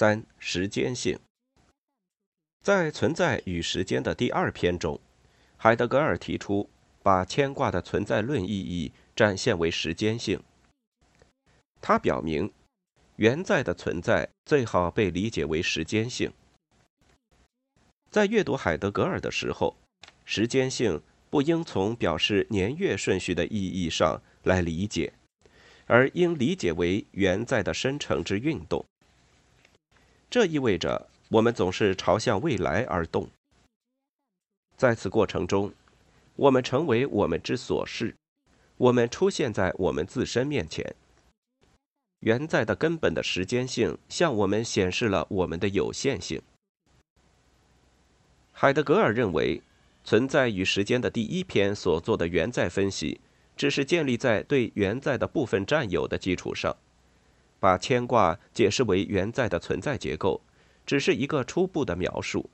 三、时间性。在《存在与时间》的第二篇中，海德格尔提出把牵挂的存在论意义展现为时间性。他表明，原在的存在最好被理解为时间性。在阅读海德格尔的时候，时间性不应从表示年月顺序的意义上来理解，而应理解为原在的生成之运动。这意味着我们总是朝向未来而动。在此过程中，我们成为我们之所是，我们出现在我们自身面前。原在的根本的时间性向我们显示了我们的有限性。海德格尔认为，《存在与时间》的第一篇所做的原在分析，只是建立在对原在的部分占有的基础上。把牵挂解释为原在的存在结构，只是一个初步的描述。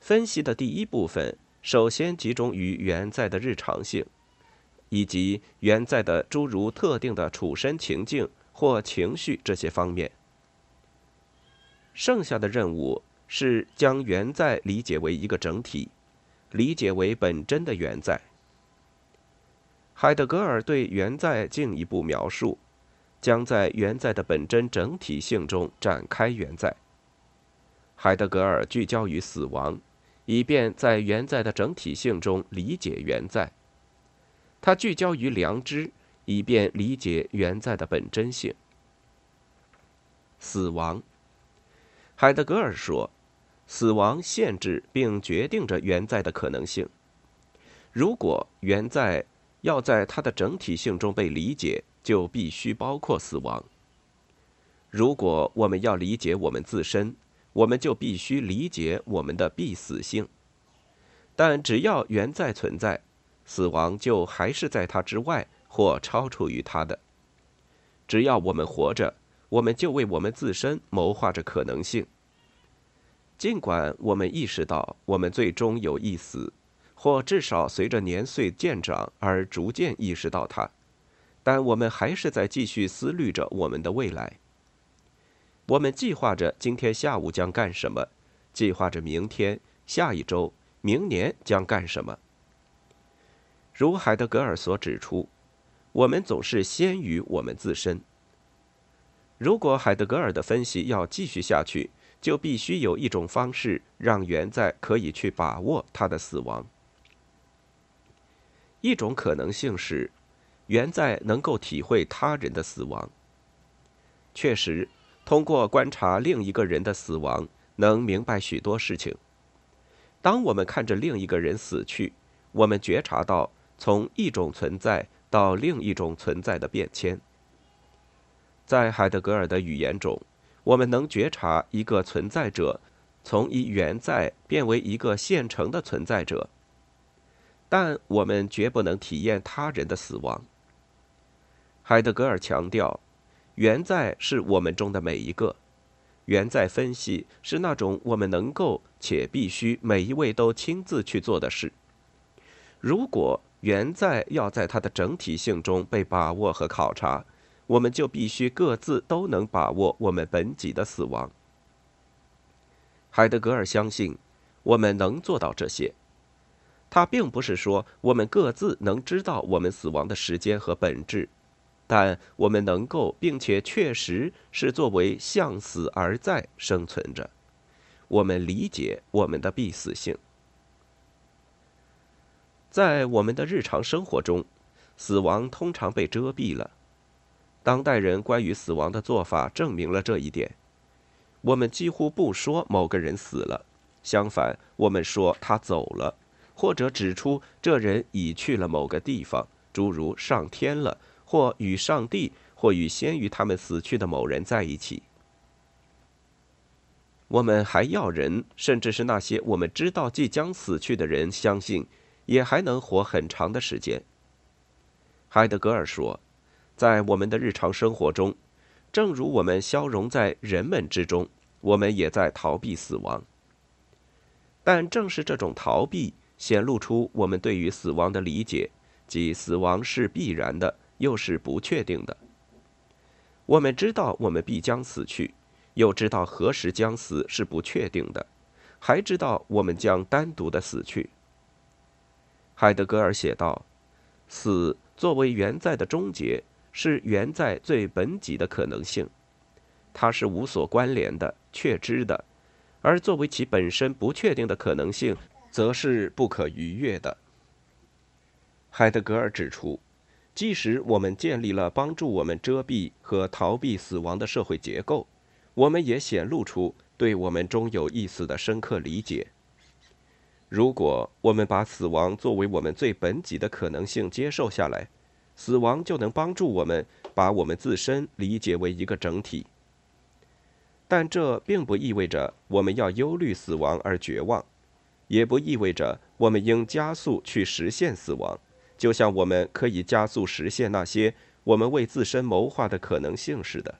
分析的第一部分首先集中于原在的日常性，以及原在的诸如特定的处身情境或情绪这些方面。剩下的任务是将原在理解为一个整体，理解为本真的原在。海德格尔对原在进一步描述。将在原在的本真整体性中展开原在。海德格尔聚焦于死亡，以便在原在的整体性中理解原在。他聚焦于良知，以便理解原在的本真性。死亡，海德格尔说，死亡限制并决定着原在的可能性。如果原在要在它的整体性中被理解，就必须包括死亡。如果我们要理解我们自身，我们就必须理解我们的必死性。但只要原在存在，死亡就还是在它之外或超出于它的。只要我们活着，我们就为我们自身谋划着可能性。尽管我们意识到我们最终有一死，或至少随着年岁渐长而逐渐意识到它。但我们还是在继续思虑着我们的未来。我们计划着今天下午将干什么，计划着明天、下一周、明年将干什么。如海德格尔所指出，我们总是先于我们自身。如果海德格尔的分析要继续下去，就必须有一种方式让原在可以去把握他的死亡。一种可能性是。原在能够体会他人的死亡。确实，通过观察另一个人的死亡，能明白许多事情。当我们看着另一个人死去，我们觉察到从一种存在到另一种存在的变迁。在海德格尔的语言中，我们能觉察一个存在者从一原在变为一个现成的存在者，但我们绝不能体验他人的死亡。海德格尔强调，原在是我们中的每一个。原在分析是那种我们能够且必须每一位都亲自去做的事。如果原在要在它的整体性中被把握和考察，我们就必须各自都能把握我们本己的死亡。海德格尔相信，我们能做到这些。他并不是说我们各自能知道我们死亡的时间和本质。但我们能够，并且确实是作为向死而在生存着。我们理解我们的必死性。在我们的日常生活中，死亡通常被遮蔽了。当代人关于死亡的做法证明了这一点。我们几乎不说某个人死了，相反，我们说他走了，或者指出这人已去了某个地方，诸如上天了。或与上帝，或与先于他们死去的某人在一起。我们还要人，甚至是那些我们知道即将死去的人，相信也还能活很长的时间。海德格尔说，在我们的日常生活中，正如我们消融在人们之中，我们也在逃避死亡。但正是这种逃避，显露出我们对于死亡的理解，即死亡是必然的。又是不确定的。我们知道我们必将死去，又知道何时将死是不确定的，还知道我们将单独的死去。海德格尔写道：“死作为原在的终结，是原在最本己的可能性，它是无所关联的、确知的；而作为其本身不确定的可能性，则是不可逾越的。”海德格尔指出，即使我们建立了帮助我们遮蔽和逃避死亡的社会结构，我们也显露出对我们终有一死的深刻理解。如果我们把死亡作为我们最本己的可能性接受下来，死亡就能帮助我们把我们自身理解为一个整体。但这并不意味着我们要忧虑死亡而绝望，也不意味着我们应加速去实现死亡，就像我们可以加速实现那些我们为自身谋划的可能性似的。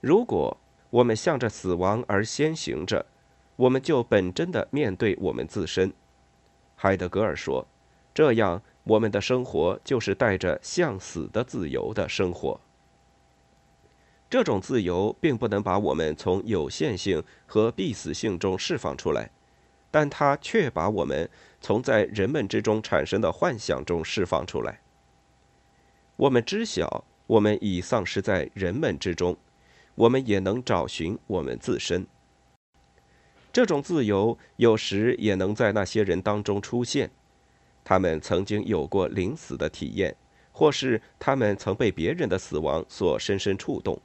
如果我们向着死亡而先行着，我们就本真的面对我们自身。海德格尔说：“这样，我们的生活就是带着向死的自由的生活。这种自由并不能把我们从有限性和必死性中释放出来，但它却把我们从在人们之中产生的幻想中释放出来。我们知晓，我们已丧失在人们之中。”我们也能找寻我们自身。这种自由有时也能在那些人当中出现，他们曾经有过临死的体验，或是他们曾被别人的死亡所深深触动。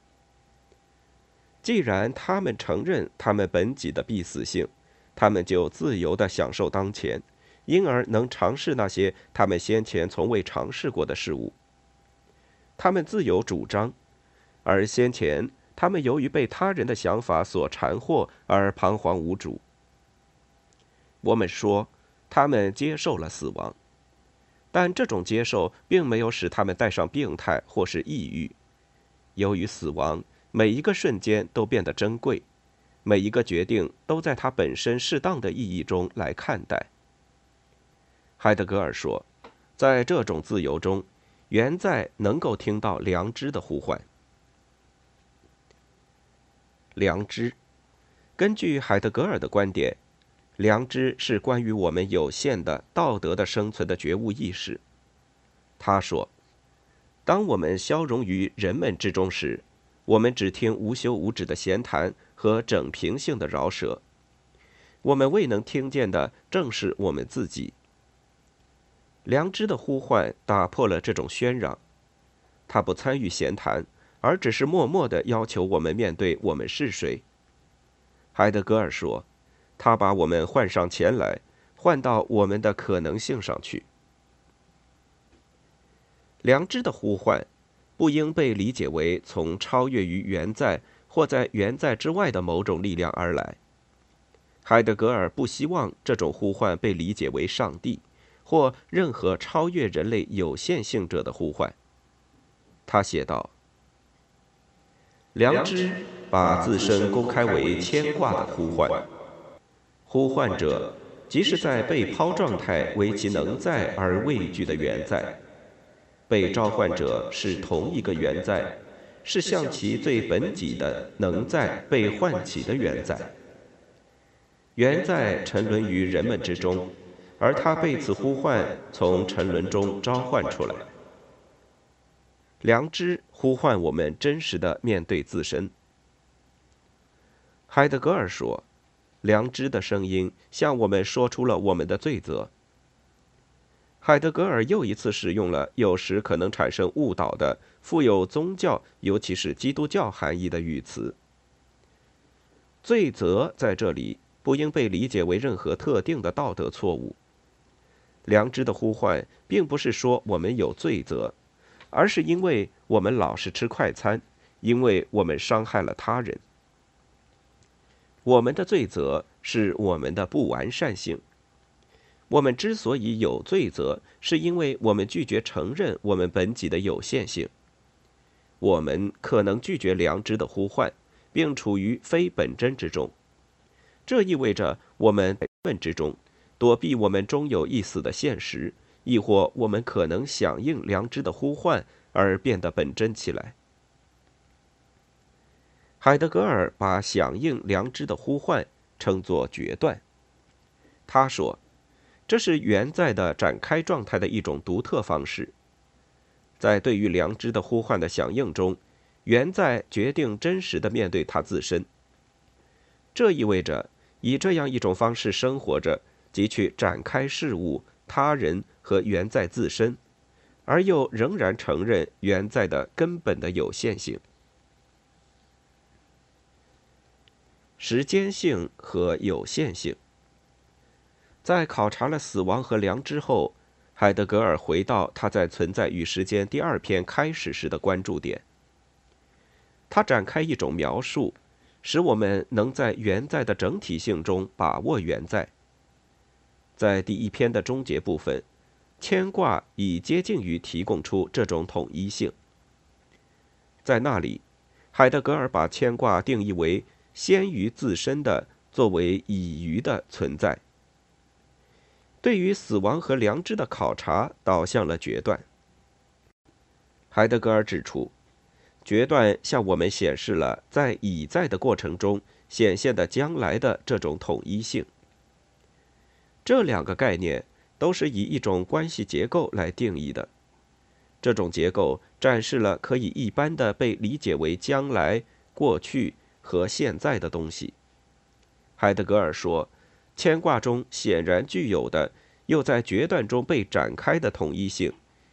既然他们承认他们本己的必死性，他们就自由地享受当前，因而能尝试那些他们先前从未尝试过的事物。他们自有主张，而先前。他们由于被他人的想法所缠惑而彷徨无主。我们说，他们接受了死亡，但这种接受并没有使他们带上病态或是抑郁。由于死亡，每一个瞬间都变得珍贵，每一个决定都在它本身适当的意义中来看待。海德格尔说，在这种自由中，原在能够听到良知的呼唤。良知，根据海德格尔的观点，良知是关于我们有限的道德的生存的觉悟意识。他说：“当我们消融于人们之中时，我们只听无休无止的闲谈和整平性的饶舌。我们未能听见的正是我们自己。良知的呼唤打破了这种喧嚷，他不参与闲谈。”而只是默默的要求我们面对我们是谁。海德格尔说：“他把我们换上前来，换到我们的可能性上去。良知的呼唤，不应被理解为从超越于原在或在原在之外的某种力量而来。海德格尔不希望这种呼唤被理解为上帝或任何超越人类有限性者的呼唤。”他写道。良知把自身公开为牵挂的呼唤，呼唤者即是在被抛状态为其能在而畏惧的原在，被召唤者是同一个原在，是向其最本己的能在被唤起的原在。原在沉沦于人们之中，而他被此呼唤从沉沦中召唤出来。良知呼唤我们真实的面对自身。海德格尔说：“良知的声音向我们说出了我们的罪责。”海德格尔又一次使用了有时可能产生误导的、富有宗教，尤其是基督教含义的语词。罪责在这里不应被理解为任何特定的道德错误。良知的呼唤并不是说我们有罪责。而是因为我们老是吃快餐，因为我们伤害了他人。我们的罪责是我们的不完善性。我们之所以有罪责，是因为我们拒绝承认我们本己的有限性。我们可能拒绝良知的呼唤，并处于非本真之中。这意味着我们本之中，躲避我们终有一死的现实。亦或我们可能响应良知的呼唤而变得本真起来。海德格尔把响应良知的呼唤称作决断。他说，这是原在的展开状态的一种独特方式。在对于良知的呼唤的响应中，原在决定真实的面对他自身。这意味着以这样一种方式生活着，即去展开事物、他人和原在自身，而又仍然承认原在的根本的有限性。时间性和有限性。在考察了死亡和良知后，海德格尔回到他在《存在与时间》第二篇开始时的关注点。他展开一种描述，使我们能在原在的整体性中把握原在。在第一篇的终结部分，牵挂已接近于提供出这种统一性。在那里，海德格尔把牵挂定义为。先于自身的作为已于的存在，对于死亡和良知的考察导向了决断。海德格尔指出，决断向我们显示了在已在的过程中显现的将来的这种统一性。这两个概念都是以一种关系结构来定义的，这种结构展示了可以一般的被理解为将来、过去。和现在的东西，海德格尔说，牵挂中显然具有的，又在决断中被展开的统一性，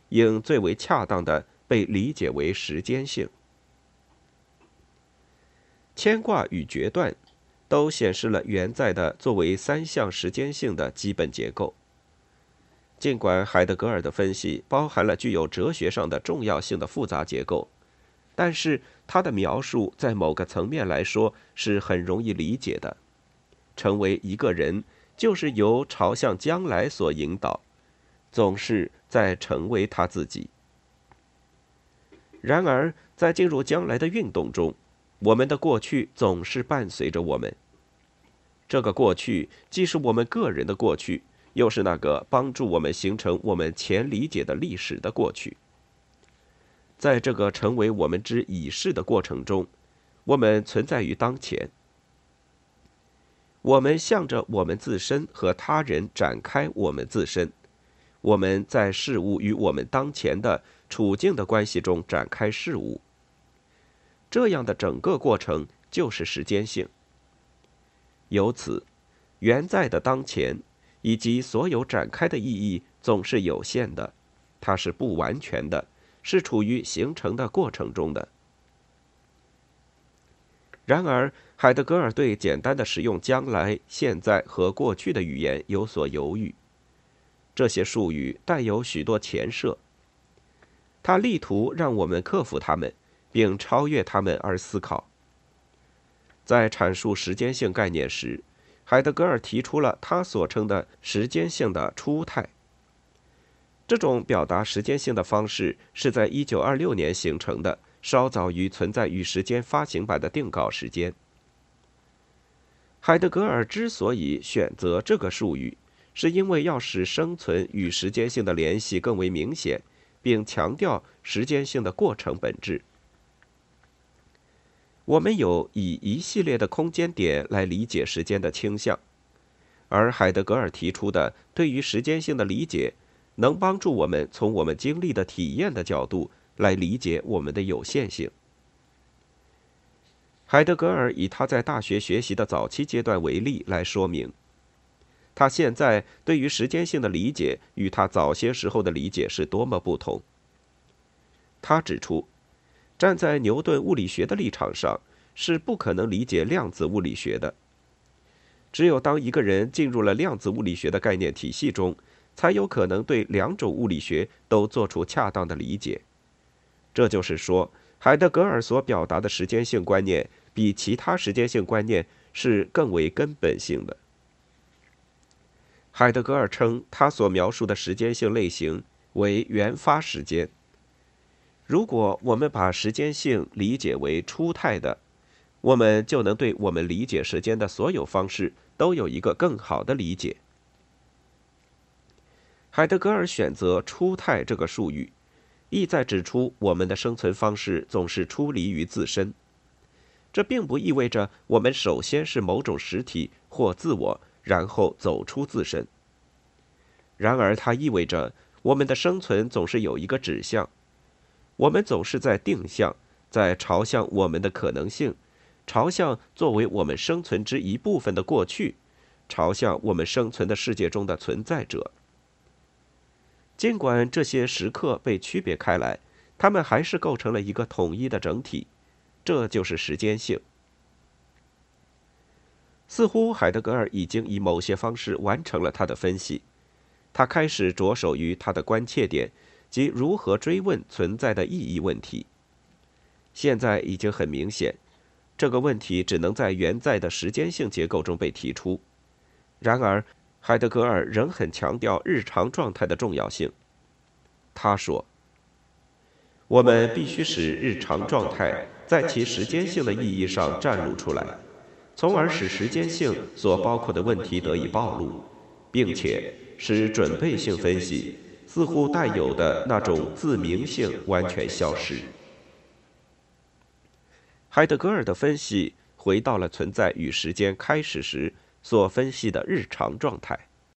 应最为恰当的被理解为时间性。牵挂与决断，都显示了原在的作为三项时间性的基本结构。尽管海德格尔的分析包含了具有哲学上的重要性的复杂结构。但是他的描述在某个层面来说是很容易理解的。成为一个人，就是由朝向将来所引导，总是在成为他自己。然而，在进入将来的运动中，我们的过去总是伴随着我们。这个过去既是我们个人的过去，又是那个帮助我们形成我们前理解的历史的过去。在这个成为我们之已逝的过程中，我们存在于当前。我们向着我们自身和他人展开我们自身，我们在事物与我们当前的处境的关系中展开事物。这样的整个过程就是时间性。由此，原在的当前以及所有展开的意义总是有限的，它是不完全的。是处于形成的过程中的。然而，海德格尔对简单的使用将来、现在和过去的语言有所犹豫。这些术语带有许多前设。他力图让我们克服它们，并超越它们而思考。在阐述时间性概念时，海德格尔提出了他所称的时间性的初态。这种表达时间性的方式是在1926年形成的，稍早于《存在与时间》发行版的定稿时间。海德格尔之所以选择这个术语，是因为要使生存与时间性的联系更为明显，并强调时间性的过程本质。我们有以一系列的空间点来理解时间的倾向，而海德格尔提出的对于时间性的理解。能帮助我们从我们经历的体验的角度来理解我们的有限性。海德格尔以他在大学学习的早期阶段为例来说明，他现在对于时间性的理解与他早些时候的理解是多么不同。他指出，站在牛顿物理学的立场上，是不可能理解量子物理学的。只有当一个人进入了量子物理学的概念体系中。才有可能对两种物理学都做出恰当的理解。这就是说，海德格尔所表达的时间性观念比其他时间性观念是更为根本性的。海德格尔称他所描述的时间性类型为原发时间。如果我们把时间性理解为初态的，我们就能对我们理解时间的所有方式都有一个更好的理解。海德格尔选择“初态”这个术语，意在指出我们的生存方式总是出离于自身。这并不意味着我们首先是某种实体或自我，然后走出自身。然而，它意味着我们的生存总是有一个指向，我们总是在定向，在朝向我们的可能性，朝向作为我们生存之一部分的过去，朝向我们生存的世界中的存在者。尽管这些时刻被区别开来，它们还是构成了一个统一的整体，这就是时间性。似乎海德格尔已经以某些方式完成了他的分析，他开始着手于他的关切点，即如何追问存在的意义问题。现在已经很明显，这个问题只能在原在的时间性结构中被提出。然而，海德格尔仍很强调日常状态的重要性。他说：“我们必须使日常状态在其时间性的意义上展露出来，从而使时间性所包括的问题得以暴露，并且使准备性分析似乎带有的那种自明性完全消失。”海德格尔的分析回到了存在与时间开始时。所分析的日常状态。